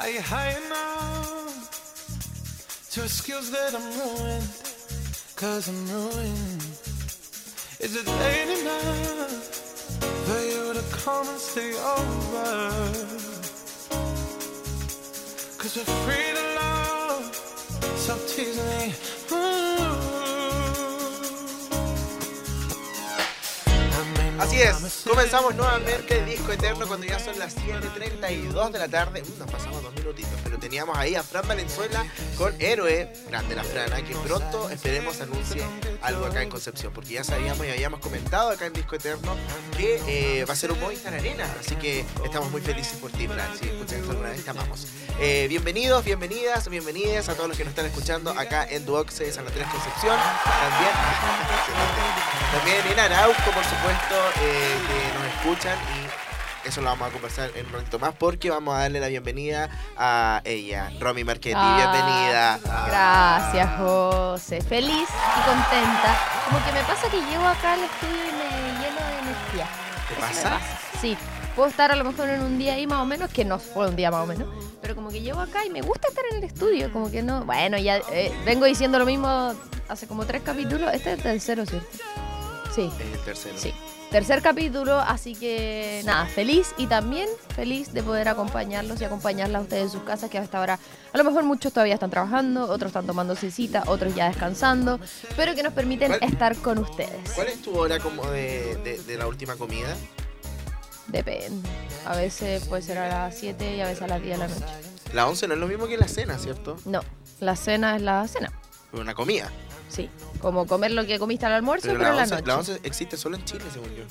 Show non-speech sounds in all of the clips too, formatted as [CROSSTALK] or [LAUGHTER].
Are you high enough to excuse that I'm ruined? Cause I'm ruined. Is it late enough for you to come and stay over? Cause we're free Así es, comenzamos nuevamente el disco eterno cuando ya son las 7.32 de la tarde. Uh, nos pasamos dos minutitos, pero teníamos ahí a Fran Valenzuela con Héroe, grande la Frana, que pronto esperemos anuncie algo acá en Concepción, porque ya sabíamos y habíamos comentado acá en Disco Eterno que eh, va a ser un Movistar Arena, así que estamos muy felices por ti, Fran. Si escuchan esto alguna vez, te amamos. Eh, bienvenidos, bienvenidas, bienvenidas a todos los que nos están escuchando acá en Duoxe de San Andrés Concepción. También, [LAUGHS] también en Arauco, por supuesto, eh, que nos escuchan y eso lo vamos a conversar en un ratito más porque vamos a darle la bienvenida a ella, Romy Marchetti. Ah, bienvenida. Gracias, José. Feliz y contenta. Como que me pasa que llego acá al estudio y me lleno de energía. ¿Te me pasa? Sí. Puedo estar a lo mejor en un día ahí más o menos, que no fue un día más o menos, pero como que llego acá y me gusta estar en el estudio, como que no. Bueno, ya eh, vengo diciendo lo mismo hace como tres capítulos. Este es el tercero, ¿cierto? Sí. Es el tercero. Sí. Tercer capítulo, así que nada, feliz y también feliz de poder acompañarlos y acompañarlas a ustedes en sus casas, que hasta ahora a lo mejor muchos todavía están trabajando, otros están tomándose cita, otros ya descansando, pero que nos permiten ¿Cuál- estar con ustedes. ¿Cuál es tu hora como de, de- de la última comida? Depende. A veces puede ser a las 7 y a veces a las 10 de la noche. La 11 no es lo mismo que la cena, ¿cierto? No, la cena es la cena. Una comida. Sí, como comer lo que comiste al almuerzo, Pero pero, la la 11, noche. la 11 existe solo en Chile, según yo.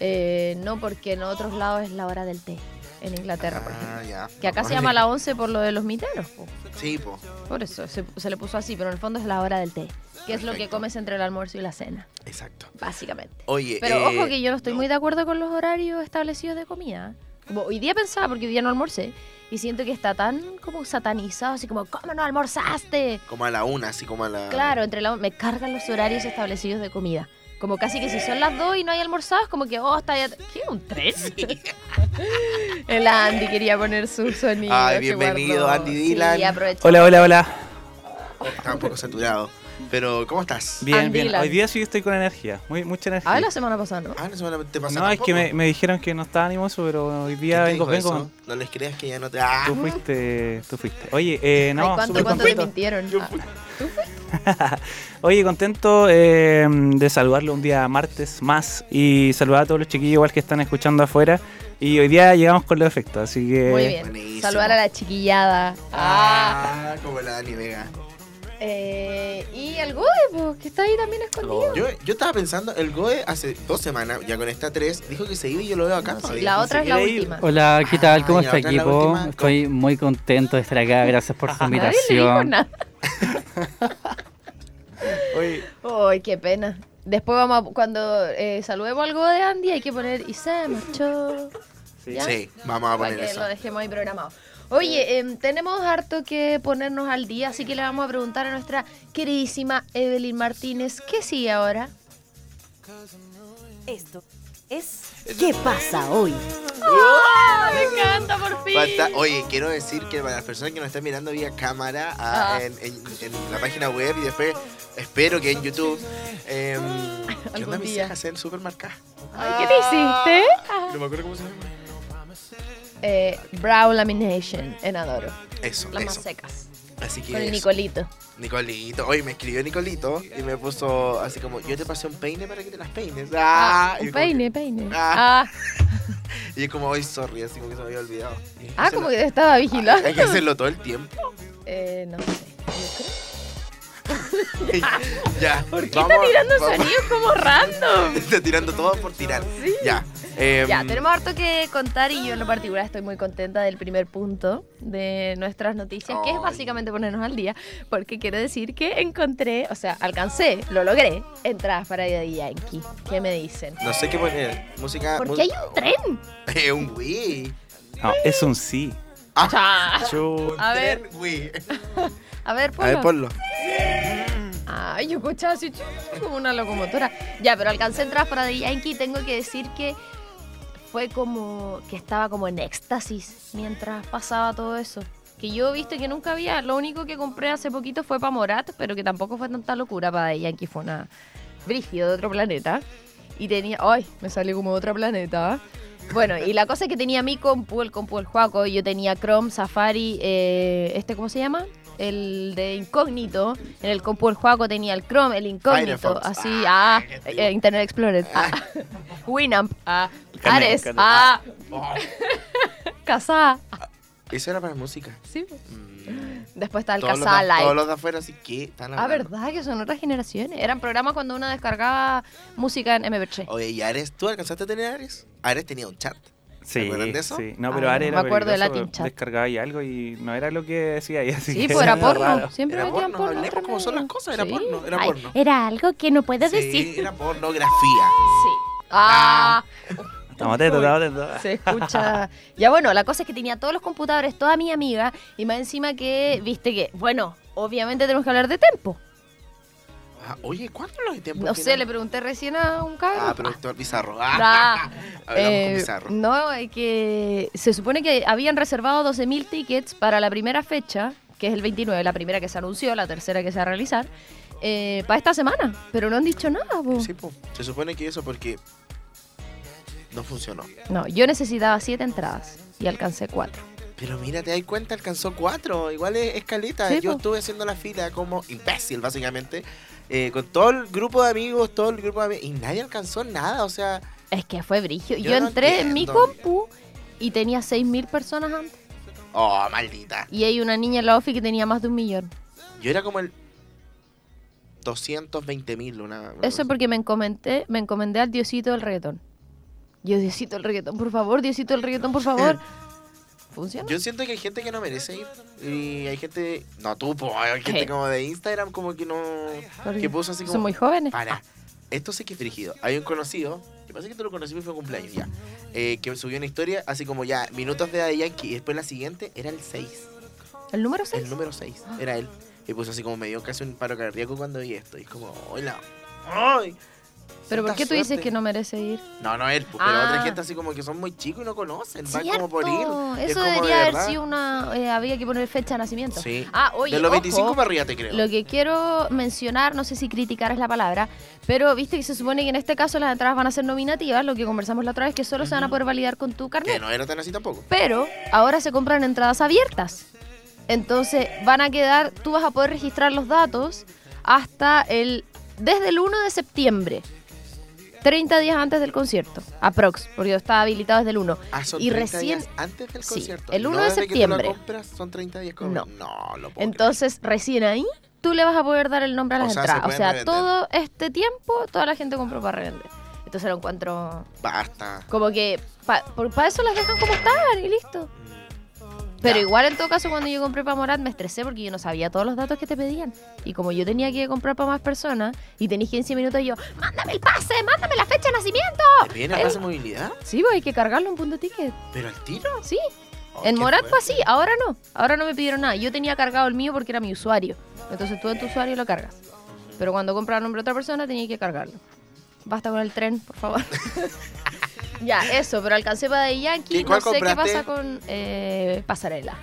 Eh, no, porque en otros lados es la hora del té. En Inglaterra, por ejemplo. Ah, ya. Que acá se llama [LAUGHS] la 11 por lo de los miteros. po. Sí, po. Por eso se, se le puso así, pero en el fondo es la hora del té, que es lo que Perfecto. comes entre el almuerzo y la cena, Exacto. básicamente. Oye, Pero eh, ojo que yo no estoy muy de acuerdo con los horarios establecidos de comida. Como hoy día pensaba, porque hoy día no almorcé, y siento que está tan como satanizado, así como, ¿cómo no almorzaste? Como a la una, así como a la. Claro, entre la, me cargan los horarios establecidos de comida. Como casi que si son las dos y no hay almorzados, como que, oh, está ya... ¿Qué? ¿Un tren? [LAUGHS] El Andy quería poner su sonido. Ay, bienvenido. Andy Dylan. Sí. Hola, hola, hola. Está un poco saturado. Pero, ¿cómo estás? Bien, bien. Dylan. Hoy día sí estoy con energía, muy, mucha energía. Ah, la semana pasada, ¿no? Ah, no semana te pasa no, es que me, me dijeron que no estaba animoso, pero hoy ¿Quién día te vengo, dijo vengo. eso? No les creas que ya no te. ¡Ah! Tú fuiste, tú fuiste. Oye, eh, no, Ay, ¿cuánto, te contento. mintieron? Yo Ah, fui. [LAUGHS] Oye, contento eh, de saludarlo un día martes más y saludar a todos los chiquillos igual que están escuchando afuera. Y hoy día llegamos con los efectos, así que... Muy bien. Buenísimo. Saludar a la chiquillada. Ah. Ah, como la Dani Vega. Eh, y al Gode, pues, que está ahí también escondido. Yo, yo estaba pensando, el GOE hace dos semanas, ya con esta tres, dijo que se iba y yo lo veo acá No, sí, todavía. la otra es la última. Hola, ¿qué tal? ¿Cómo Ah, está equipo? última. Estoy muy contento de estar acá. Gracias por su Nadie le dijo invitación. nada. [LAUGHS] Oye, Ay, qué pena. Después vamos a, cuando eh, saludemos algo de Andy hay que poner y se marchó. Sí, vamos a Para poner que eso. lo dejemos ahí programado. Oye, em, tenemos harto que ponernos al día, así que le vamos a preguntar a nuestra queridísima Evelyn Martínez, ¿qué sigue ahora? Esto es ¿Qué pasa hoy? ¡Ah, me encanta, por fin! Falta- oye, quiero decir que para las personas que nos están mirando vía cámara ah, Ah. en, en- en la página web y después espero que en YouTube. Eh, [LAUGHS] ¿Qué onda mis cejas súper marcadas? Ay, ¿Qué te hiciste? No me acuerdo cómo se llama. Eh, brow lamination en Adoro. Eso, Las más secas. Así que Con el eso. Nicolito. Nicolito. Oye, me escribió Nicolito y me puso así como, yo te pasé un peine para que te las peines. Ah, Ah, y un como peine, peine. Ah. Ah, [LAUGHS] y es como, hoy sorry, así como que se me había olvidado. Y hay ah, hacerlo- como que te estaba vigilando. Hay que hacerlo todo el tiempo. Eh, no sé. Yo [LAUGHS] creo. ya. ¿Por qué está tirando sonidos como random? [LAUGHS] Está tirando todo por tirar. Ya. Em, Ya, tenemos harto que contar y yo en lo particular estoy muy contenta del primer punto de nuestras noticias, que es básicamente ponernos al día, porque quiero decir que encontré, o sea, alcancé, lo logré, entradas para Daddy Yankee. ¿Qué me dicen? No sé qué poner. Música. ¿Por qué hay un tren? [LAUGHS] Eh, un Wii. no, es un sí. Ah, un A ver. tren Wii. [LAUGHS] A ver, A ver, ponlo. ponlo. Ay, yo escuchaba así como una locomotora. Ya, pero alcancé entradas para The Yankee y tengo que decir que fue como que estaba como en éxtasis mientras pasaba todo eso. que yo he visto que nunca había. Lo único que compré hace poquito fue para Morat, pero que tampoco fue tanta locura para Yankee. Fue una brígido de otro planeta. Y tenía. ¡Ay! Me salió como de otro planeta. Bueno, y la cosa es que tenía mi compu, el compu del Juaco, yo tenía Chrome, Safari, eh, este, ¿cómo se llama? El de incógnito. En el compu del Juaco tenía el Chrome, el incógnito, Firefox. así, Ah, ah, eh, Internet Explorer, ah, [LAUGHS] Winamp, ah, Ares, Canet. ah, [LAUGHS] Oh, Casa, eso era para música. sí. Mm, Después está el todos, los Casa de, todos Live. los de afuera, así que están Ah. ¿verdad? Que son otras generaciones. Eran programas cuando uno descargaba música en MP3. Oye, ¿y Ares? ¿Tú alcanzaste a tener Ares? Ares tenía un chat. Sí, acuerdan de eso? sí. No, Ah, pero no Are me era acuerdo de Latin Chat. Descargaba ahí algo y no era lo que decía ahí. Así Sí, que pues era porno. raro. Siempre Era metían porno, porno. hablemos como son las cosas, era Sí. porno, era Ay, porno. Era algo que no puedo Sí, decir. era pornografía. Sí. Ah, [LAUGHS] Estamos atentos, estamos atentos. se escucha. Ya bueno, la cosa es que tenía todos los computadores, toda mi amiga, y más encima que, viste que, bueno, obviamente tenemos que hablar de tempo. Ah, oye, ¿cuánto lo de tiempo? No sé, le pregunté recién a un cabrón. Ah, pero Héctor Pizarro. Ah, [LAUGHS] Ah, Hablamos eh, con Pizarro. no, es que se supone que habían reservado 12.000 tickets para la primera fecha, que es el 29, la primera que se anunció, la tercera que se va a realizar, eh, para esta semana. Pero no han dicho nada, po. Sí, po. Se supone que eso porque no funcionó. No, yo necesitaba 7 entradas y alcancé 4. Pero mira, te das cuenta, alcanzó cuatro. Igual es escaleta. Sí, Yo po. estuve haciendo la fila como imbécil, básicamente. Eh, con todo el grupo de amigos, todo el grupo de amigos. Y nadie alcanzó nada. O sea, Es que fue brigio. Yo Yo, no entré en mi compu y tenía 6.000 personas antes. oh, maldita. Y hay una niña en la OFI que tenía más de un millón. Yo era como el 220 mil. Una, una Eso cosa. porque me encomendé, me encomendé al diosito del reggaetón. Yo, diosito del reggaetón, por favor, diosito del reggaetón, por favor. [LAUGHS] ¿Funciona? Yo siento que hay gente que no merece ir. Y hay gente. No, tú, po, hay gente ¿Qué? como de Instagram, como que no. Porque Que puso así como. Son muy jóvenes. Para. Esto sí que es frigido. Hay un conocido, que pasa que tú lo conocí fue cumpleaños ya, eh, que subió una historia así como ya, minutos de Daddy Yankee, y después la siguiente era el 6, ¿El número 6? el número 6, era él. Y puso así como me dio casi un paro cardíaco cuando vi esto, y es como, hola, ¡ay! ¿Pero por qué tú dices suerte. que no merece ir? No, no él, pues, pero Ah. otra gente así como que son muy chicos y no conocen, van como por ir. Cierto, Es Eso como de debería haber verdad. sido una... eh, había que poner fecha de nacimiento. Sí. Ah, oye, de los ojo, 25 para arriba te creo. Lo que quiero mencionar, no sé si criticar es la palabra, pero viste que se supone que en este caso las entradas van a ser nominativas, lo que conversamos la otra vez, que solo se van a poder validar con tu Que carnet. no era tan así tampoco. Pero ahora se compran entradas abiertas. Entonces van a quedar, tú vas a poder registrar los datos hasta el, desde el 1 de septiembre. 30 días antes del concierto, aprox, porque está habilitado desde el 1. Ah, son Y 30 recién- días antes del sí, concierto. el 1 no de desde que tú septiembre. la compras, son 30 días como... No. No, lo puedo Entonces, recién ahí, tú le vas a poder dar el nombre a O las sea, se entradas. O pueden sea, revender. todo este tiempo, toda la gente compró para revender. Entonces lo encuentro creer. Basta. como que para eso las dejan como están y listo. Pero Ya. igual en todo caso cuando yo compré para Morat me estresé porque yo no sabía todos los datos que te pedían. Y como yo tenía que comprar para más personas y tenéis 15 minutos yo, mándame el pase, mándame la fecha de nacimiento. ¿Te piden el pase de movilidad? Sí, pues hay que cargarlo en punto ticket. ¿Pero al tiro? Sí. Oh, en Morat fue así, ahora no. Ahora no me pidieron nada. Yo tenía cargado el mío porque era mi usuario. Entonces tú en tu usuario lo cargas. Pero cuando compras el nombre de otra persona tenía que cargarlo. Basta con el tren, por favor. [LAUGHS] ya, eso, pero alcancé para de Yankee. ¿Qué- cuál no sé qué pasa con eh, Pasarela.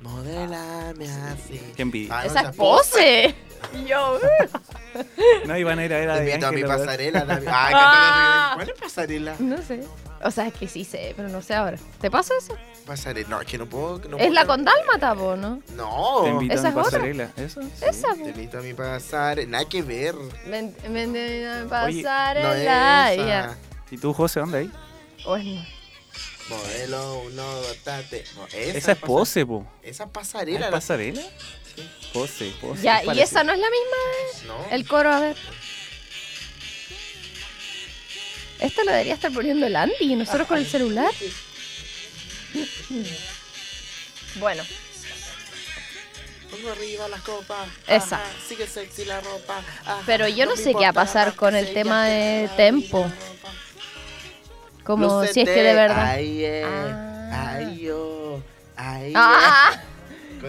Modélame así. Qué envidia. Ah, no, ¡Esa es pose! Y [LAUGHS] yo, uh, [LAUGHS] No, iban a ir a ver a Te De invito a mi Ángel, pasarela. [LAUGHS] Dami. Ay, Ah. ¿cuál es pasarela? no sé. O sea, es que sí sé, pero no sé ahora. ¿Te pasa eso? Pasarela. No, es que no puedo. No es puedo- la con Dálmata, po, ¿no? No. Te invito Esa a mi es otra. pasarela. ¿Eso? Esa, po. Te invito a mi pasarela. Nada que ver. Ven, ven, ven a No es y ya. esa. ¿Y tú, José, dónde ahí? Bueno, Modelo uno, bastante. No, esa, Esa es pose, po. Esa ¿Es pasarela. la- pasarela? Pose, pose. ya, y esa no es la misma. No. El coro, a ver. Esta lo debería estar poniendo el Andy y nosotros con el celular. Bueno, Pongo arriba las copas. Esa. Ajá, sigue sexy la ropa. ajá, Pero yo no me sé qué va a pasar con el tema de la tempo. Como si es que de verdad. Ay, eh, Ah. ay, yo. Ay, ¡Ah!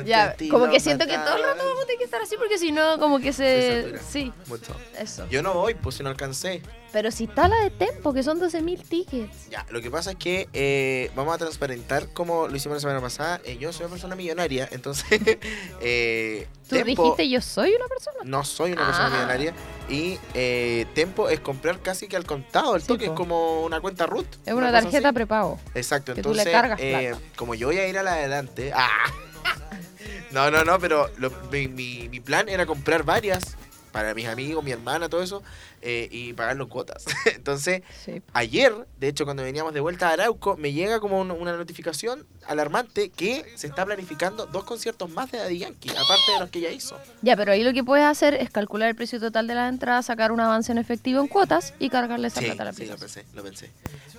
Ya, como que siento que todo el rato vamos a tener que estar así porque si no, como que Se se. Sí, Mucho. eso. Yo no voy, pues si no alcancé. Pero si está la de Tempo, que son 12.000 tickets. Ya, lo que pasa es que eh, vamos a transparentar como lo hicimos la semana pasada. Eh, yo soy una persona millonaria, entonces [LAUGHS] eh, Tú Tempo- dijiste yo soy una persona. no soy una persona Ah. millonaria y eh, Tempo es comprar casi que al contado, el Sí, toque es como una cuenta root. Es una tarjeta prepago. Exacto, que tú le entonces cargas eh, plata. como yo voy a ir a la adelante, ¡ah! No, no, no, pero lo- mi, mi- mi plan era comprar varias para mis amigos, mi hermana, todo eso eh, y pagarlo en cuotas. [LAUGHS] entonces Sí. ayer, de hecho, cuando veníamos de vuelta a Arauco, me llega como un- una notificación alarmante que se está planificando dos conciertos más de Daddy Yankee, aparte de los que ya hizo. Ya, pero ahí lo que puedes hacer es calcular el precio total de las entradas, sacar un avance en efectivo en cuotas y cargarle esa Sí, plata a la sí, lo pensé, lo pensé.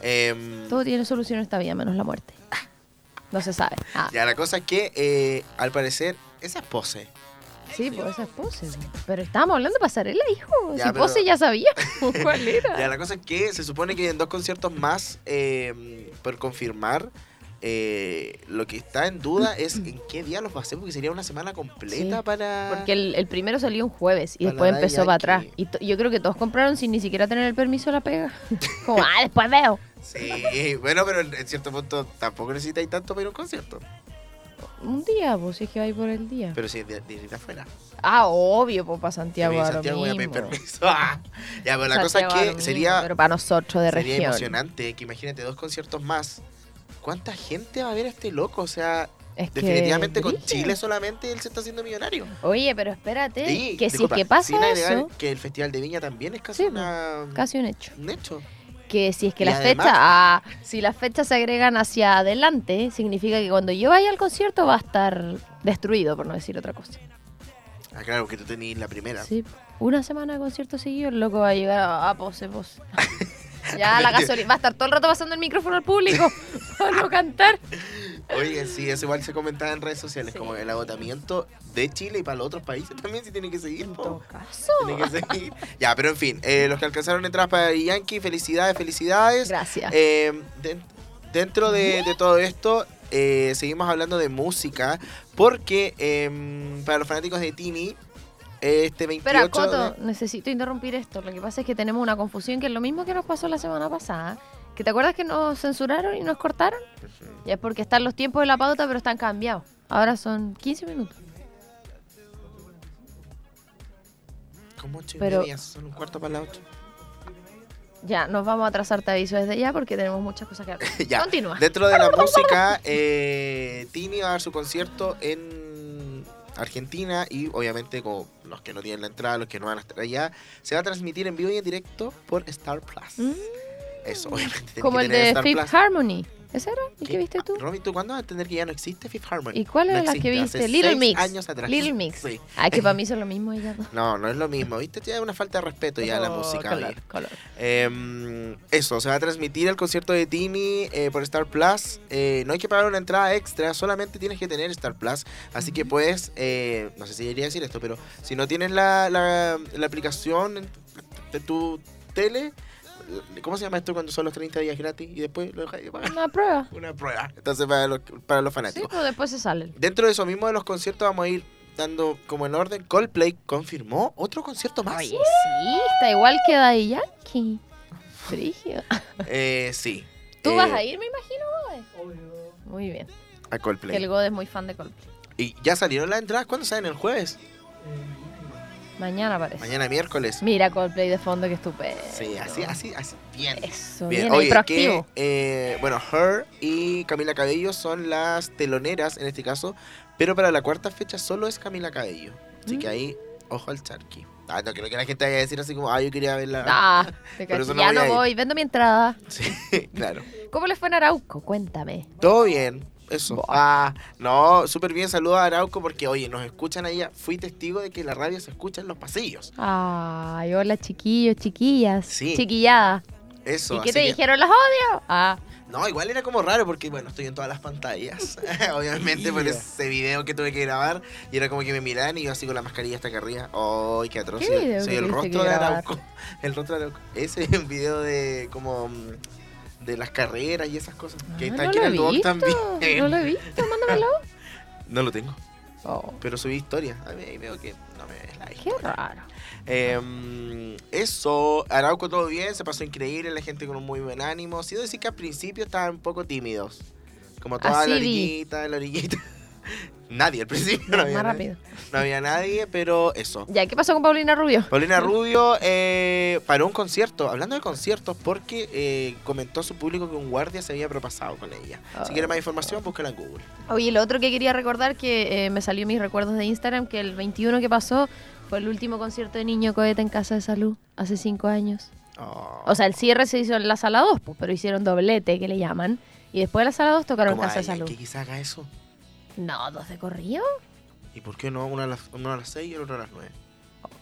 Em, Todo tiene solución en esta vida, menos la muerte. No se sabe. Ah, ya, la cosa es que, eh, al parecer, esa es pose. sí, pues esa es pose. Pero estábamos hablando de pasarela, hijo. Ya, si pero- pose ya sabía. [LAUGHS] ¿Cuál era? Ya, la cosa es que se supone que en dos conciertos más, eh, por confirmar, eh, lo que está en duda es en qué día los va a hacer, porque sería una semana completa Sí, para... Porque el, el primero salió un jueves y Para después empezó para atrás. Y yo creo que todos compraron sin ni siquiera tener el permiso de la pega. [LAUGHS] Como, ah, después veo. Sí, bueno, pero en cierto punto tampoco necesitáis tanto para ir a un concierto. Un día, pues, si es que va a ir por el día. Pero si es de, de, de afuera. Ah, obvio, pues para Santiago. Ahora Santiago voy a pedir permiso. [LAUGHS] Ah. ya, pero la cosa es que mismo, sería, Pero para nosotros de sería región. emocionante que imagínate dos conciertos más. ¿Cuánta gente va a ver a este loco? O sea, Es que definitivamente con. Chile solamente él se está haciendo millonario. Oye, pero espérate, Sí, que si es que pasa sin eso, que el Festival de Viña también es casi Sí, una, casi un hecho. un hecho. Que si es que Y las además- fechas, ah, si las fechas se agregan hacia adelante, significa que cuando yo vaya al concierto va a estar destruido, por no decir otra cosa. Ah, claro, que tú tenías la primera. Sí, una semana de concierto seguido, el loco va a llegar a, a pose, pose. [LAUGHS] [LAUGHS] Ya la gasolina, va a estar todo el rato pasando el micrófono al público [LAUGHS] [LAUGHS] para no cantar. Oye, sí, eso igual se comentaba en redes sociales, Sí. como el agotamiento de Chile y para los otros países también, si tiene que seguir. En todo caso. Tiene que seguir. ya, pero en fin, eh, los que alcanzaron entradas para Yankee, felicidades, felicidades. Gracias. Eh, den- dentro de, de todo esto, eh, seguimos hablando de música, porque em, para los fanáticos de Tini, este 28... Espera, Coto, de- necesito interrumpir esto. Lo que pasa es que tenemos una confusión que es lo mismo que nos pasó la semana pasada. ¿Que te acuerdas que nos censuraron y nos cortaron? Ya es porque están los tiempos de la pauta, pero están cambiados. Ahora son 15 minutos. Como ocho y pero- media, son un cuarto para las ocho. Ya, nos vamos a trazar te aviso desde ya porque tenemos muchas cosas que hablar. [LAUGHS] ya. Continúa. Dentro de [LAUGHS] la música, eh, Tini va a dar su concierto en Argentina y obviamente como los que no tienen la entrada, los que no van a estar allá, se va a transmitir en vivo y en directo por Star Plus. Mm, Eso, obviamente. Como el de Star Fifth Plus. Harmony. ¿Ese era el que ¿Qué? viste tú? Ah, Romy, ¿tú cuándo vas a entender que ya no existe Fifth Harmony? ¿Y cuál No era la que viste? hace Little seis Mix. años atrás. Little Mix. Sí. Ay, que para mí [LAUGHS] son lo mismo no. No, no es lo mismo, ¿viste? Ya es una falta de respeto ya a la Oh, música. color, color. Eh, eso, se va a transmitir el concierto de Tini eh, por Star Plus. Eh, no hay que pagar una entrada extra, solamente tienes que tener Star Plus. Así que puedes, eh, no sé si debería decir esto, pero si no tienes la, la, la aplicación de tu tele, ¿cómo se llama esto cuando son los 30 días gratis y después lo dejas de pagar? Una prueba. [LAUGHS] Una prueba. Entonces, para los, para los Sí, fanáticos. pues después se salen. Dentro de eso mismo de los conciertos vamos a ir dando como en orden. Coldplay confirmó otro concierto más. Oye, sí, está igual que Daddy Yankee. Frigio. [LAUGHS] Eh, sí. ¿Tú Eh, vas a ir, me imagino, Gode? Muy bien. A Que Coldplay. el Gode es muy fan de Coldplay. Y ya salieron las entradas. ¿Cuándo salen? ¿El jueves? Mañana parece. Mañana miércoles. Mira Coldplay de fondo, que estupendo. Sí, así, así, así. Bien. Eso, Bien. bien, Oye, que, eh, bueno, Her y Camila Cabello son las teloneras en este caso, pero para la cuarta fecha solo es Camila Cabello. Así que Mm. ahí, ojo al charqui. Ah, no creo que la gente vaya a decir así como, ah, yo quería verla. Ah, [LAUGHS] Por eso no ya voy no voy, vendo mi entrada. Sí, [LAUGHS] claro. ¿Cómo le fue en Arauco? Cuéntame. Todo bien. Eso. Ah, no, súper bien. Saludos a Arauco porque, oye, nos escuchan allá. Fui testigo de que la radio se escucha en los pasillos. Ay, hola chiquillos, chiquillas. Sí. Chiquillada. Eso. ¿Y qué te que- dijeron? ¿Los odio? Ah, No, igual era como raro porque, bueno, estoy en todas las pantallas. [LAUGHS] [LAUGHS] Obviamente por ese video que tuve que grabar. Y era como que me miraban y yo así con la mascarilla hasta acá arriba. ¡Ay, qué atroz! ¿Qué Soy- video Soy que el rostro de? Arauco. [LAUGHS] El rostro de Arauco. Ese es un video de como... De las carreras y esas cosas. Que ah, está no aquí lo en el blog también. No lo he visto, mándamelo. No lo tengo. Oh, pero subí historia. A mí ahí veo que no me ves la qué historia. raro. Eh, eso, Arauco todo bien, se pasó increíble, la gente con un muy buen ánimo. Sí, debo decir que al principio estaban un poco tímidos. Como toda Así la vi. orillita, la orillita. [LAUGHS] nadie al principio, no Más había, nadie, rápido. no había nadie, pero eso. Ya, ¿qué pasó con Paulina Rubio? Paulina Rubio eh, paró un concierto, hablando de conciertos, porque eh, comentó a su público que un guardia se había propasado con ella. Ah. Si quiere más información, búscala en Google. Oye, lo otro que quería recordar que eh, me salió en mis recuerdos de Instagram, que el 21 que pasó fue el último concierto de Niño Cohete en Casa de Salud, hace cinco años. Oh, O sea, el cierre se hizo en la sala 2, pues, pero hicieron doblete, que le llaman. Y después de la sala 2 tocaron ¿cómo Casa de Salud. que quizá haga eso? No, dos de corrido. ¿Y por qué no? Uno a las, a las 6 y el otro a las 9.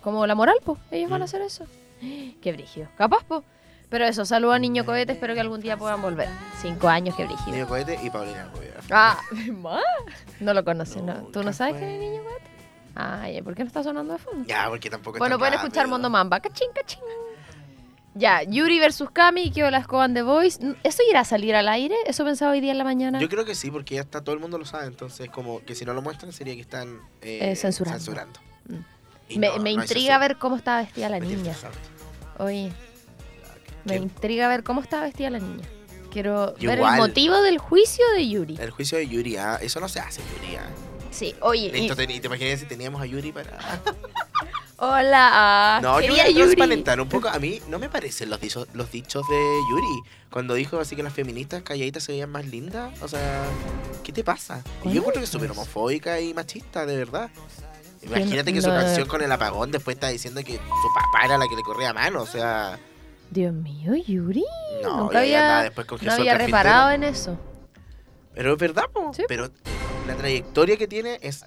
Como la moral, pues. Ellos van Mm. a hacer eso. [GASPS] Qué brígido. Capaz, pues. Pero eso, saludo a Niño Cohete, espero que algún día puedan volver. Cinco años, qué brígido. Niño Cohete y Paulina Rubio. Ah, [LAUGHS] ¿más? No lo conoces, ¿no? ¿Tú no sabes quién es Niño Cohete? Ay, ¿por qué no está sonando de fondo? Ya, porque tampoco Bueno, pueden escuchar. Mondo Mamba. Cachín, cachín. Ya, Yuri versus Cami, que la Escoban The Voice. ¿Eso irá a salir al aire? ¿Eso pensaba hoy día en la mañana? Yo creo que sí, porque ya está, todo el mundo lo sabe. Entonces, como que si no lo muestran, sería que están eh, Eh, censurando. censurando. Mm. Y me no, me no intriga ver cómo estaba vestida la niña. Oye, me ¿Qué? intriga ver cómo estaba vestida la niña. Quiero ver el motivo del juicio de Yuri. El juicio de Yuri, ah, eso no se hace, Yuri. Sí, oye. y- Listo, te, te imaginas si teníamos a Yuri para. [LAUGHS] hola, ah, No, yo voy a Yuri. un poco. A mí no me parecen los dichos, los dichos de Yuri. Cuando dijo así que las feministas calladitas se veían más lindas. O sea, ¿qué te pasa? Y ¿Cuál yo encuentro que es súper homofóbica y machista, de verdad. Imagínate que su canción con el apagón después está diciendo que su papá era la que le corría mano. O sea, Dios mío, Yuri. no, Nunca y había, después con no había reparado en eso. Pero es verdad, po. Sí. Pero la trayectoria que tiene es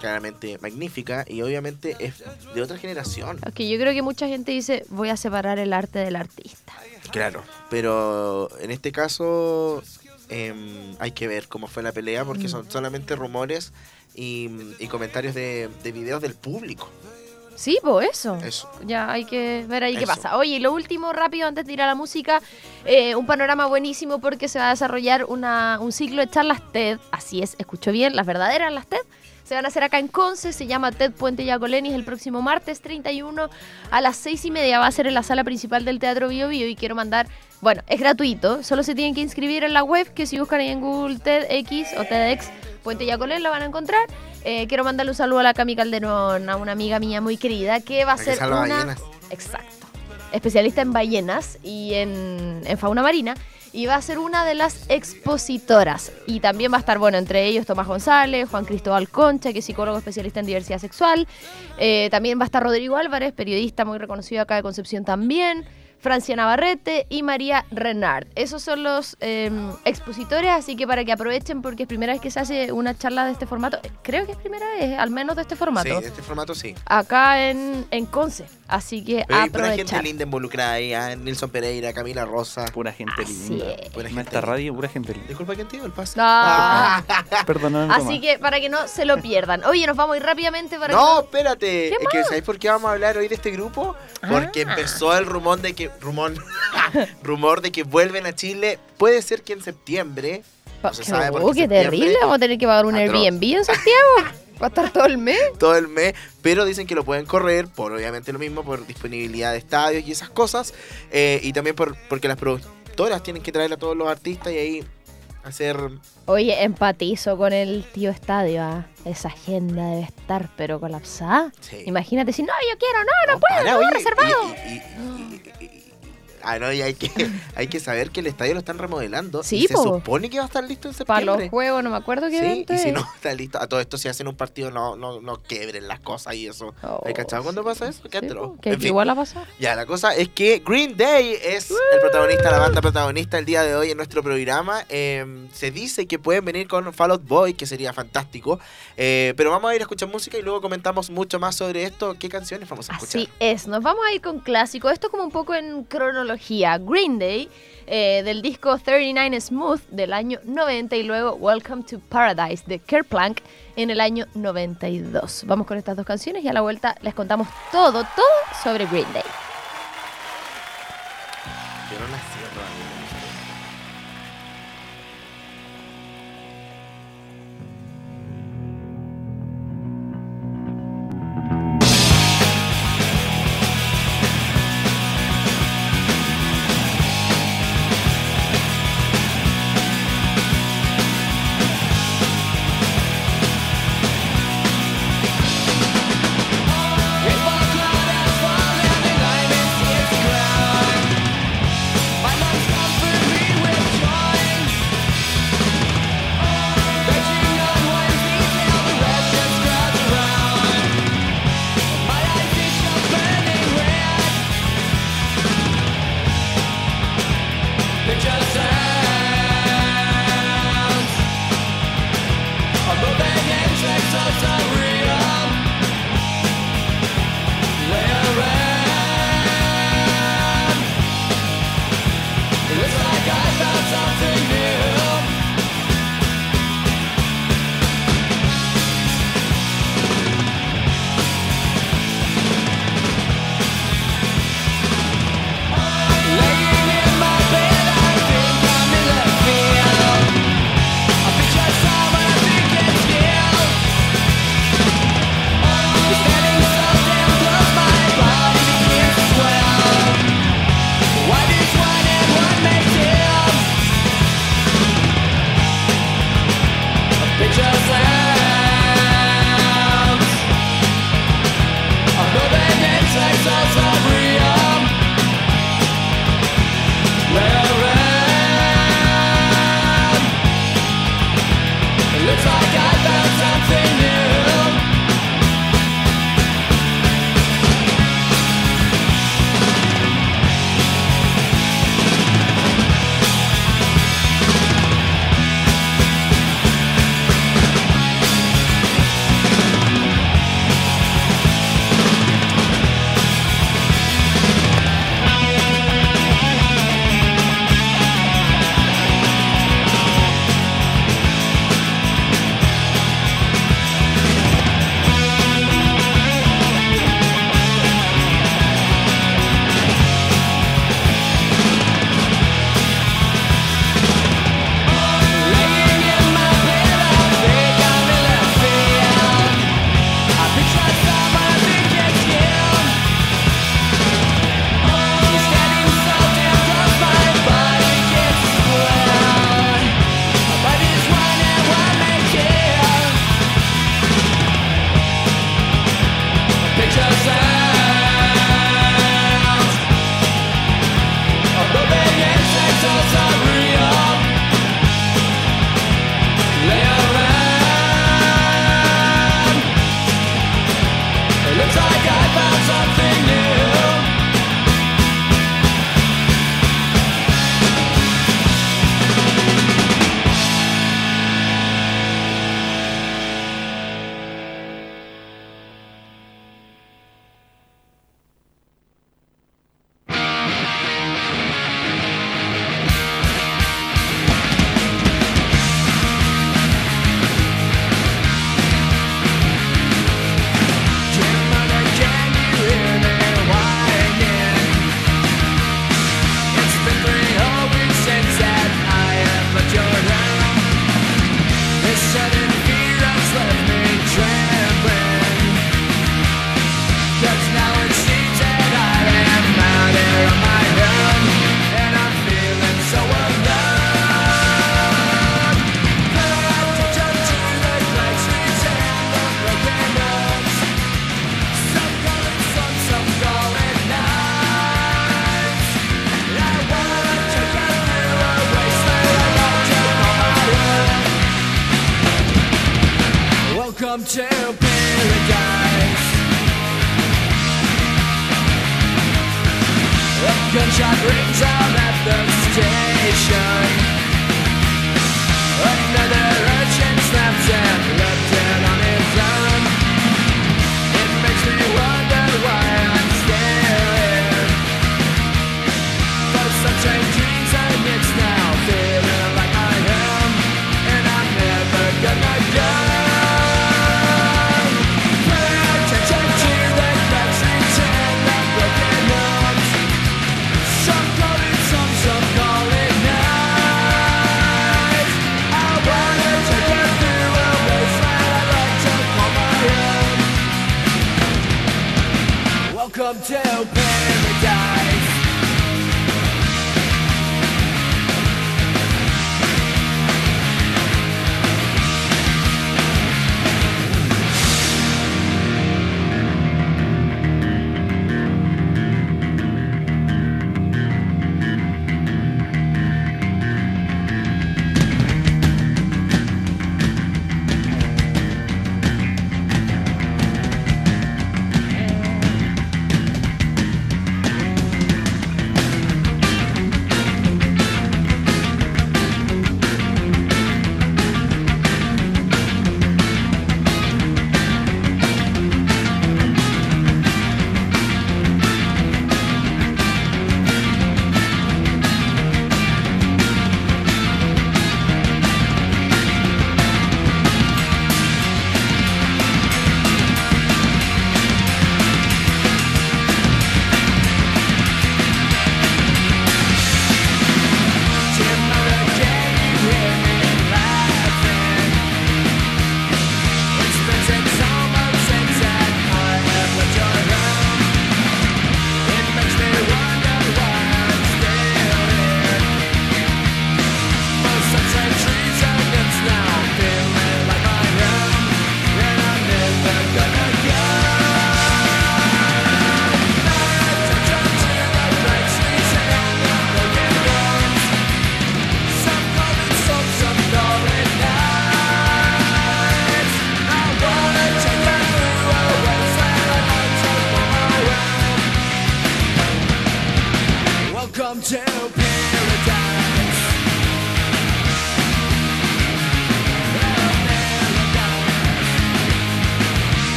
claramente magnífica y obviamente es de otra generación. Que yo creo que mucha gente dice, voy a separar el arte del artista. Claro, pero en este caso em, hay que ver cómo fue la pelea porque Mm. son solamente rumores y, y comentarios de, de videos del público. Sí, pues eso. Eso. Ya hay que ver ahí qué pasa. Oye, y lo último, rápido, antes de ir a la música, eh, un panorama buenísimo porque se va a desarrollar una, un ciclo de charlas TED. Así es, escucho bien, las verdaderas, las TED. Se van a hacer acá en Conce, se llama TED Puente Yacolenis el próximo martes 31 a las 6 y media. Va a ser en la sala principal del Teatro Bio Bio y quiero mandar, bueno, es gratuito, solo se tienen que inscribir en la web que si buscan ahí en Google TEDx o TEDx Puente Yacolén la van a encontrar. Eh, quiero mandarle un saludo a la Cami Calderón, a una amiga mía muy querida que va a ser una... ballenas. Exacto. Especialista en ballenas y en, en fauna marina. Y va a ser una de las expositoras. Y también va a estar, bueno, entre ellos Tomás González, Juan Cristóbal Concha, que es psicólogo especialista en diversidad sexual. Eh, también va a estar Rodrigo Álvarez, periodista muy reconocido acá de Concepción también. Francia Navarrete y María Renard. Esos son los eh, expositores, así que para que aprovechen, porque es primera vez que se hace una charla de este formato. Creo que es primera vez, al menos de este formato. Sí, de este formato sí. Acá en, en Conce. Así que Pero hay pura gente aprovechar. linda involucrada ahí. ah, Nilson Pereira, Camila Rosa. Pura gente Así linda. es. Pura En gente esta linda. radio, pura gente linda. Disculpa, ¿quién te dio el pase? No. Perdóname. Así que para que no se lo pierdan. Oye, nos vamos a ir rápidamente para No, que espérate. ¿Qué Es que, ¿Sabéis por qué vamos a hablar hoy de este grupo? Porque Ah. empezó el rumor de que. Rumor. [LAUGHS] rumor de que vuelven a Chile. Puede ser que en septiembre. no... no se sabe por Oh, qué terrible. Vamos a tener que pagar un Atroz. Airbnb en Santiago. Va a estar todo el mes. [LAUGHS] todo el mes, pero dicen que lo pueden correr por obviamente lo mismo, por disponibilidad de estadios y esas cosas, eh, y también por porque las productoras tienen que traer a todos los artistas y ahí hacer... Oye, empatizo con el tío estadio. ah. Esa agenda debe estar, pero colapsada. Sí. Imagínate si no, yo quiero, no, no, puedo, para, no, oye, reservado. y- Ah, no, y hay que, [LAUGHS] hay que saber que el estadio lo están remodelando. Sí, y se po. supone que va a estar listo en Para septiembre. los juegos, no me acuerdo qué Sí, y si no está listo, a todo esto si hacen un partido no, no, no quebren las cosas y eso. Oh, ¿Hay cachado cuando pasa eso? Sí, que En fin. igual ha pasado. Ya, la cosa es que Green Day es el protagonista, la banda protagonista el día de hoy en nuestro programa. Eh, se dice que pueden venir con Fall Out Boy, que sería fantástico. Eh, pero vamos a ir a escuchar música y luego comentamos mucho más sobre esto. ¿Qué canciones vamos a escuchar? Así es, nos vamos a ir con clásico. Esto como un poco en cronología. Green Day, eh, del disco 39 Smooth del año 90 y luego Welcome to Paradise de Kerplunk en el año 92. Vamos con estas dos canciones y a la vuelta les contamos todo, todo sobre Green Day. Yo no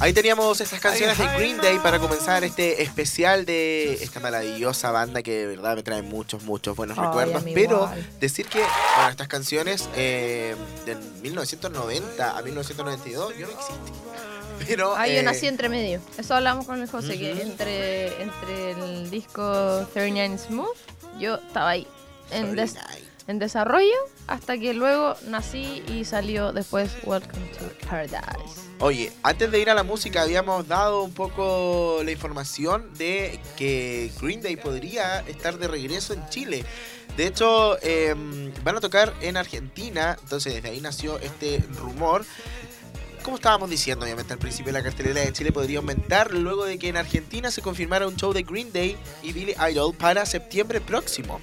Ahí teníamos estas canciones de Green Day para comenzar este especial de esta maravillosa banda que de verdad me trae muchos, muchos buenos Ay, recuerdos. Pero igual. decir que, bueno, estas canciones eh, de 1990 a 1992 yo no existí. [LAUGHS] Pero, yo eh, nací entre medio. Eso hablamos con el José, que entre, entre el disco 39 Smooth, yo estaba ahí. En, des- 39. en desarrollo hasta que luego nací y salió después Welcome to Paradise. Oye, antes de ir a la música habíamos dado un poco la información de que Green Day podría estar de regreso en Chile. De hecho, eh, van a tocar en Argentina, entonces desde ahí nació este rumor. Como estábamos diciendo, obviamente al principio la cartelera de Chile podría aumentar luego de que en Argentina se confirmara un show de Green Day y Billy Idol para septiembre próximo.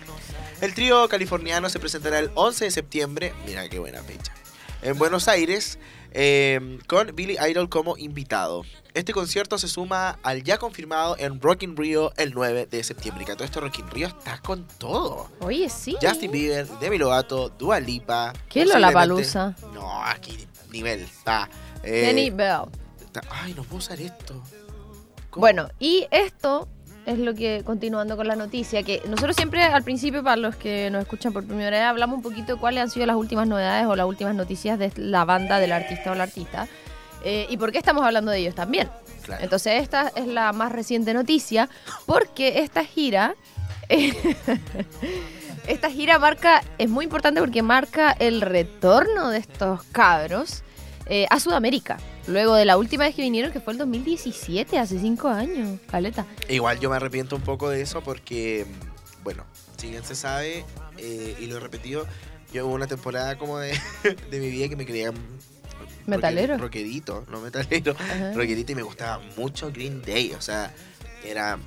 El trío californiano se presentará el 11 de septiembre, mira qué buena fecha, en Buenos Aires, eh, con Billy Idol como invitado. Este concierto se suma al ya confirmado en Rock in Rio el 9 de septiembre. Y que todo esto Rock in Rio está con todo. Oye, sí. Justin Bieber, Demi Lovato, Dua Lipa. ¿Qué posiblemente- Lollapalooza? No, aquí nivel. Está. eh, Bell. está- Ay, no puedo usar esto. ¿Cómo? Bueno, y esto es lo que, continuando con la noticia, que nosotros siempre al principio, para los que nos escuchan por primera vez, hablamos un poquito de cuáles han sido las últimas novedades o las últimas noticias de la banda del artista o la artista. eh, y por qué estamos hablando de ellos también. Claro. Entonces esta es la más reciente noticia porque esta gira, [LAUGHS] esta gira marca, es muy importante porque marca el retorno de estos cabros eh, a Sudamérica. Luego de la última vez que vinieron, que fue el 2017, hace cinco años, caleta. Igual yo me arrepiento un poco de eso porque, bueno, si bien se sabe, eh, y lo he repetido, yo hubo una temporada como de, [LAUGHS] de mi vida que me creía Metalero. Rockerito, no metalero. [LAUGHS] Ajá. Rockerito y me gustaba mucho Green Day. O sea, era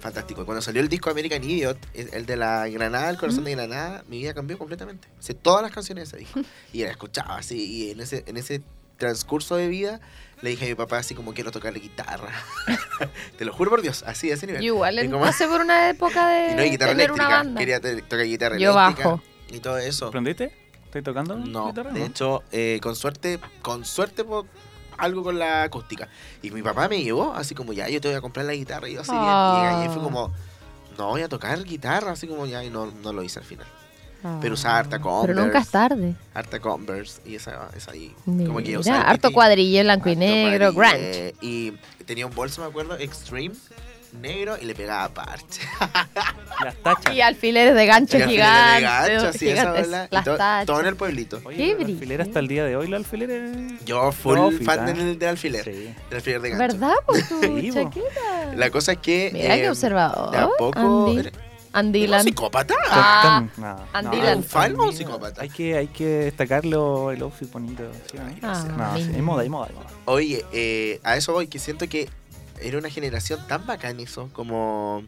fantástico. Cuando salió el disco American Idiot, el de la Granada, el corazón de Granada, mi vida cambió completamente. Sé todas las canciones de ese disco. [LAUGHS] Y la escuchaba así. Y en ese, en ese transcurso de vida le dije a mi papá así como quiero tocar la guitarra. [LAUGHS] Te lo juro por Dios, así de ese nivel. Yo igual Y en- como- pasé por una época de [LAUGHS] y no hay guitarra tener una eléctrica. banda. Quería tocar guitarra Yo eléctrica. bajo. Y todo eso. ¿Aprendiste? ¿Estás tocando? No, guitarra, de hecho, eh, con suerte, con suerte po- algo con la acústica. Y mi papá me llevó, así como ya, yo te voy a comprar la guitarra. Y yo así, bien, y ahí fue Ah. como, no voy a tocar guitarra, así como ya, y no, no lo hice al final. Ah. Pero usaba harta Converse. Pero nunca es tarde. Harta Converse, y esa, esa ahí. Mira, como que el harto cuadrillo en blanco y negro, grunge. Y tenía un bolso, me acuerdo, Extreme, negro, y le pegaba parche. [LAUGHS] Las tachas. Y alfileres de gancho Y alfileres de gigantes. gancho, así, esa gigantes, y las todo, tachas. todo en el pueblito. Oye, Qué alfileres hasta el día de hoy, los alfileres. Yo full Profit, fan ¿ah? del, del alfiler. Sí. Del alfiler de gancho. ¿Verdad? Por tu Sí, chaqueta. La cosa es que. Mira qué eh, observador. De a poco. Andy. ¿Era- Andy ¿era un psicópata? Ah, No, Dylan. ¿Un fan o psicópata? Hay que, hay que destacarlo, el outfit bonito. Ah, no, sí, mira. hay moda, hay moda. Oye, eh, a eso voy, que siento que era una generación tan bacán eso, como.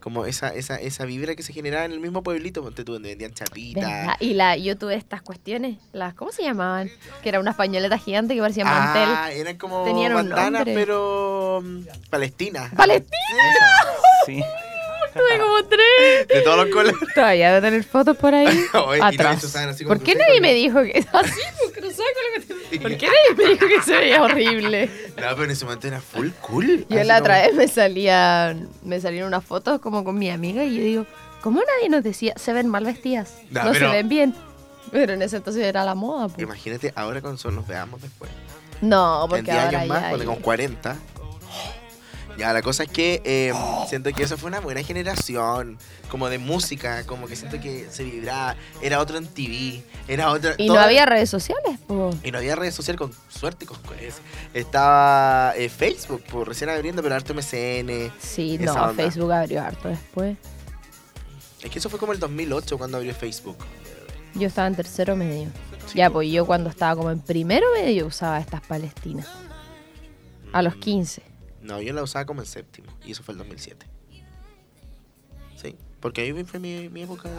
Como esa, esa, esa vibra que se generaba en el mismo pueblito, ponte tú, donde vendían chapitas. ¿Verdad? Y la, yo tuve estas cuestiones, las, ¿cómo se llamaban? Que era una pañoleta gigante que parecía mantel. Ah, eran como Tenían un bandanas, pero. mm, Palestina. ¡Palestina! Sí. Tuve como tres. De todos los colores. Todavía debe tener fotos por ahí. [LAUGHS] Oye, no, atrás. estaban así ¿Por qué nadie con- me dijo que así? [LAUGHS] con ¿Por qué nadie me dijo que se veía horrible? No, pero en ese momento era full cool. Yo así la como- otra vez me salían, me salieron unas fotos como con mi amiga y yo digo, ¿cómo nadie nos decía, se ven mal vestidas? No, No, pero- se ven bien. Pero en ese entonces era la moda. pues. Imagínate ahora cuando nos veamos después. No, en porque 10 ahora años más, ya tengamos 40. Ya, la cosa es que eh, siento que esa fue una buena generación, como de música, como que siento que se vibraba, era otro en TV, era otra... Y no había redes sociales. Y no había redes sociales con suerte, con pues, Estaba eh, Facebook, pues, recién abriendo, pero harto MCN. Sí, no, onda. Facebook abrió harto después. Es que eso fue como el 2008 cuando abrió Facebook. Yo estaba en tercero medio. Ya, pues yo cuando estaba como en primero medio usaba estas palestinas. A los Mm, 15. No, yo la usaba como en séptimo, y eso fue el 2007. Sí, porque ahí fue mi, mi época de.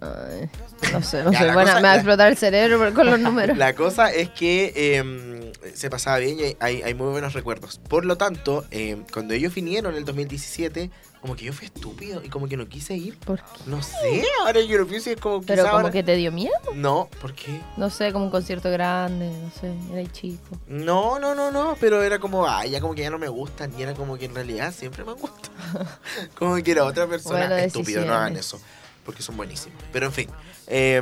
Ay, no sé, no [LAUGHS] Ya, sé. Bueno, cosa- me va a explotar el cerebro con los números. [LAUGHS] La cosa es que eh, se pasaba bien y hay, hay muy buenos recuerdos. Por lo tanto, eh, cuando ellos vinieron en el 2017, como que yo fui estúpido y como que no quise ir. ¿Por qué? No sé, ahora yo lo pienso y es como Pero quizá como ahora- que te dio miedo. No, ¿por qué? No sé, como un concierto grande, no sé, era chico. No, no, no, no, pero era como, ah, ya como que ya no me gustan y era como que en realidad siempre me gustan. [LAUGHS] como que era otra persona. Bueno, Estúpido, no hagan decisiones. eso, porque son buenísimos. Pero en fin, eh,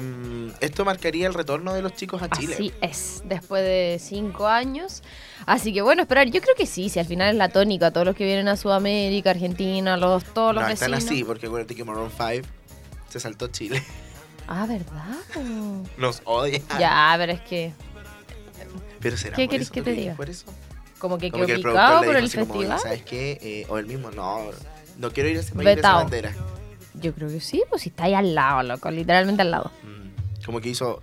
esto marcaría el retorno de los chicos a Chile. Así es, después de cinco años. Así que bueno, esperar, yo creo que sí, si al final es la tónica, todos los que vienen a Sudamérica, Argentina, los, todos los no, están vecinos. así, porque acuérdate que Maroon 5 se saltó Chile. [LAUGHS] Ah, ¿verdad? Nos odia. ya, pero es que Pero será ¿Qué por querés eso, que ¿tú te diga? Por eso. como que quedó picado por el así como, "Oye, festival. ¿sabes qué? Eh, o el mismo, no, no quiero ir a ese país de esa bandera. Yo creo que sí, pues si está ahí al lado, loco, literalmente al lado. Mm, Como que hizo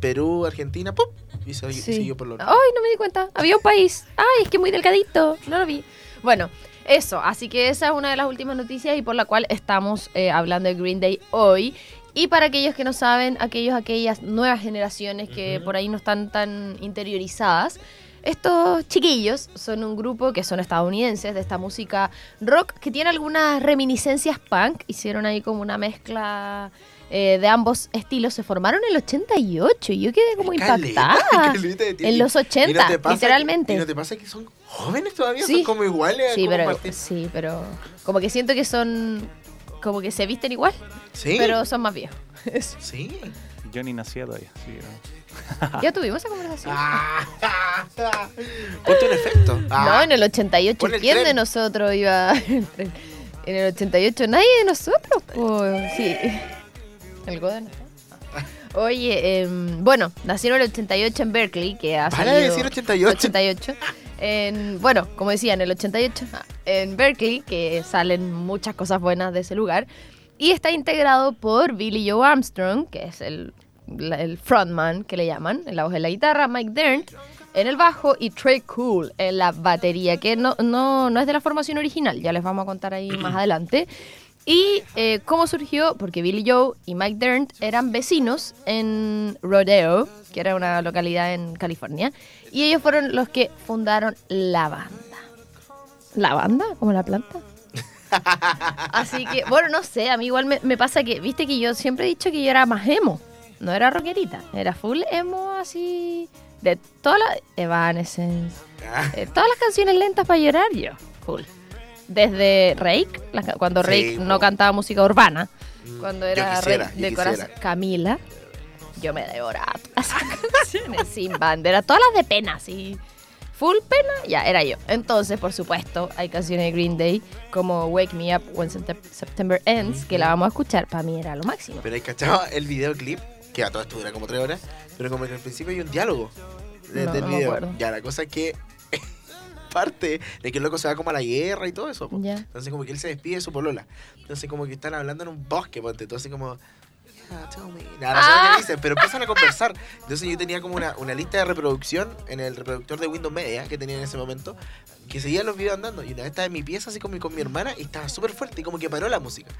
Perú, Argentina, ¡pum! Y se- Sí. siguió por lo Ay, no me di cuenta. Había un país. Ay, es que muy delgadito. No lo vi. Bueno, eso. Así que esa es una de las últimas noticias y por la cual estamos eh, hablando de Green Day hoy. Y para aquellos que no saben, aquellos, aquellas nuevas generaciones que por ahí no están tan interiorizadas, estos chiquillos son un grupo que son estadounidenses de esta música rock que tiene algunas reminiscencias punk. Hicieron ahí como una mezcla eh, de ambos estilos. Se formaron en el 88 y yo quedé como Caleta, impactada. [LAUGHS] caleta. En los ¿Y no 80, te pasa literalmente. Que, ¿Y no te pasa que son jóvenes todavía? Sí. Son como iguales. Sí, como pero, Martín. sí, pero como que siento que son, como que se visten igual, Sí. pero son más viejos. [LAUGHS] Sí. Yo ni nacía todavía. sí, no. Ya tuvimos esa conversación. Ah, Ponte un efecto. Ah, No, en el 88, Pon el ¿quién de tren. nosotros iba [LAUGHS] en tren? En el 88 nadie de nosotros, pues. Sí. El Goden. Oye, em, bueno, nacieron en el 88 en Berkeley, que ha Para de decir 88. 88. En, bueno, como decía, en el 88, ah, en Berkeley, que salen muchas cosas buenas de ese lugar. Y está integrado por Billy Joe Armstrong, que es el la- el frontman que le llaman, en la voz de la guitarra, Mike Dern en el bajo y Trey Cool en la batería, que no, no, no es de la formación original, ya les vamos a contar ahí más adelante. Y eh, cómo surgió, porque Billy Joe y Mike Dern eran vecinos en Rodeo, que era una localidad en California, y ellos fueron los que fundaron la banda. ¿La banda? ¿Como la planta? [LAUGHS] Así que, bueno, no sé, a mí igual me, me pasa que, viste que yo siempre he dicho que yo era más emo, no era rockerita, era full emo así, de todas las, Evanescence, Ah, eh, todas las canciones lentas para llorar yo, full. Desde ca- cuando Sí, Rake po. no cantaba música urbana, mm, cuando era quisiera, de corazón. Camila, yo me devoraba todas esas [LAUGHS] canciones sin bandera, todas las de pena, así. Full pena, ya, era yo. Entonces, por supuesto, hay canciones de Green Day como Wake Me Up When Septem- September Ends, que la vamos a escuchar, para mí era lo máximo. Pero hay cachado el videoclip, que a todo esto dura como tres horas, pero como que al principio hay un diálogo de- No, del no video. Ya, la cosa es que [LAUGHS] parte de que el loco se va como a la guerra y todo eso. Ya. Entonces como que él se despide de su polola. Entonces como que están hablando en un bosque, ponte. Entonces como... "Yeah, tell me". Nada, no sé Ah. dicen, pero empiezan a conversar. Entonces yo tenía como una, una lista de reproducción en el reproductor de Windows Media que tenía en ese momento, que seguía los videos andando. Y una vez estaba en mi pieza así con mi, con mi hermana y estaba súper fuerte y como que paró la música.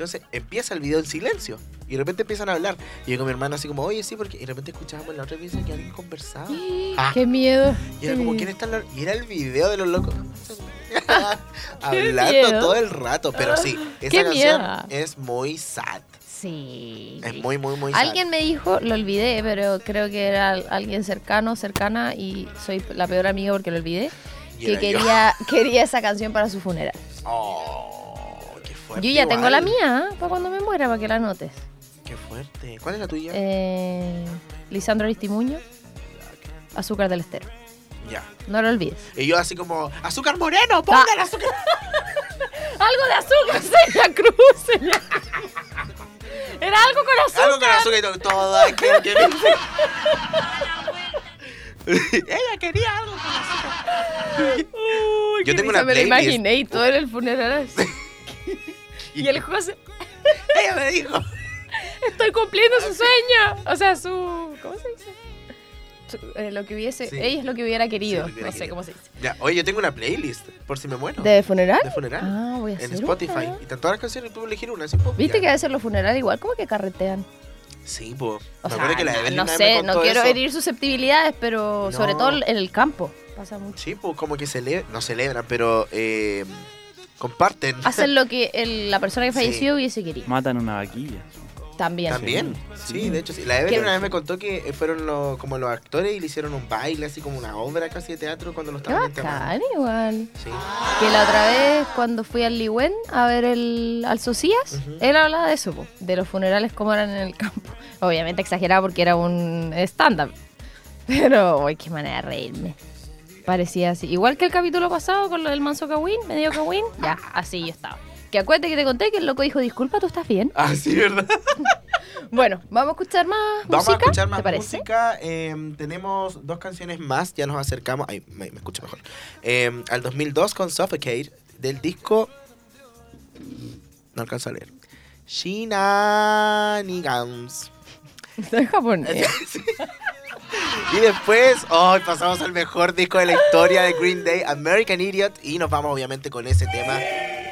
Entonces empieza el video en silencio y de repente empiezan a hablar. Y yo con mi hermana así como, oye, sí, porque y de repente escuchábamos en la otra pieza que alguien conversaba. [GASPS] Ah. ¡Qué miedo! Y era como. ¿quién está en la... Y era el video de los locos. [LAUGHS] Hablando miedo. todo el rato. Pero sí, esa Qué canción miedo. es muy sad. Sí. Es muy, muy, muy sad. Alguien me dijo, lo olvidé, pero creo que era al- alguien cercano, cercana, y soy la peor amiga porque lo olvidé, Y que yo. quería, quería esa canción para su funeral. [LAUGHS] Oh, fuerte. Yo ya tengo la mía, para cuando me muera, para que la notes. Qué fuerte. ¿Cuál es la tuya? Eh, Lisandro Aristimuño, Azúcar del Estero. Ya. No lo olvides. Y yo así como, azúcar moreno, póngale Ah. azúcar. [LAUGHS] Algo de azúcar, [LAUGHS] Celia Cruz. Celia. Era algo con azúcar. Algo con azúcar y todo. Todo aquello que [LAUGHS] Ella quería algo con azúcar. Uy, Yo tengo una Me lo playlist. imaginé y todo en el funeral así. Y el José, [LAUGHS] Ella me dijo. estoy cumpliendo su sueño. O sea, su. ¿Cómo se dice? Su- eh, lo que hubiese. Sí. Ella es lo que hubiera querido. lo que hubiera no sé cómo se dice. Ya, oye, yo tengo una playlist, por si me muero. ¿De funeral? De funeral. Ah, voy a en hacer Spotify. una. Y todas las canciones, puedo elegir una, ¿sí? po? ¿Viste Ya. que a veces los funerales igual como que carretean? Sí, pues. No- sé, no quiero eso. herir susceptibilidades, pero sobre todo en el campo pasa mucho. Sí, pues como que celebran, no celebran, pero eh, comparten. Hacen lo que el- la persona que Sí. falleció hubiese querido. Matan una vaquilla. También. También, sí, Sí. de hecho sí. La Evelyn ¿Qué? una vez me contó que eh, fueron los, como los actores y le hicieron un baile, así como una obra casi de teatro cuando lo Qué estaban enterrando. bacán, igual. Sí. Que la otra vez, cuando fui al Ligüen a ver el, al Socias, Ujú. él hablaba de eso, po, de los funerales como eran en el campo. [LAUGHS] Obviamente exagerado porque era un stand-up. [LAUGHS] Pero, uy, qué manera de reírme. Parecía así. Igual que el capítulo pasado con lo del manso Kawin, medio Kawin, [LAUGHS] ya, así yo estaba. Que acuérdate que te conté que el loco dijo, disculpa, ¿tú estás bien? Ah, sí, ¿verdad? [LAUGHS] Bueno, vamos a escuchar más Vamos música. a escuchar más ¿Te parece? música. eh, tenemos dos canciones más, ya nos acercamos. Ay, me, me escucho mejor. Eh, al 2002 con Suffocate del disco. No alcanzo a leer. Shinanigans. [LAUGHS] Está en japonés. Y después, hoy pasamos al mejor disco de la historia de Green Day, American Idiot. Y nos vamos obviamente con ese tema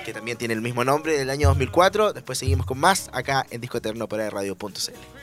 que también tiene el mismo nombre del año 2004. Después seguimos con más acá en Disco Eterno para radio.cl.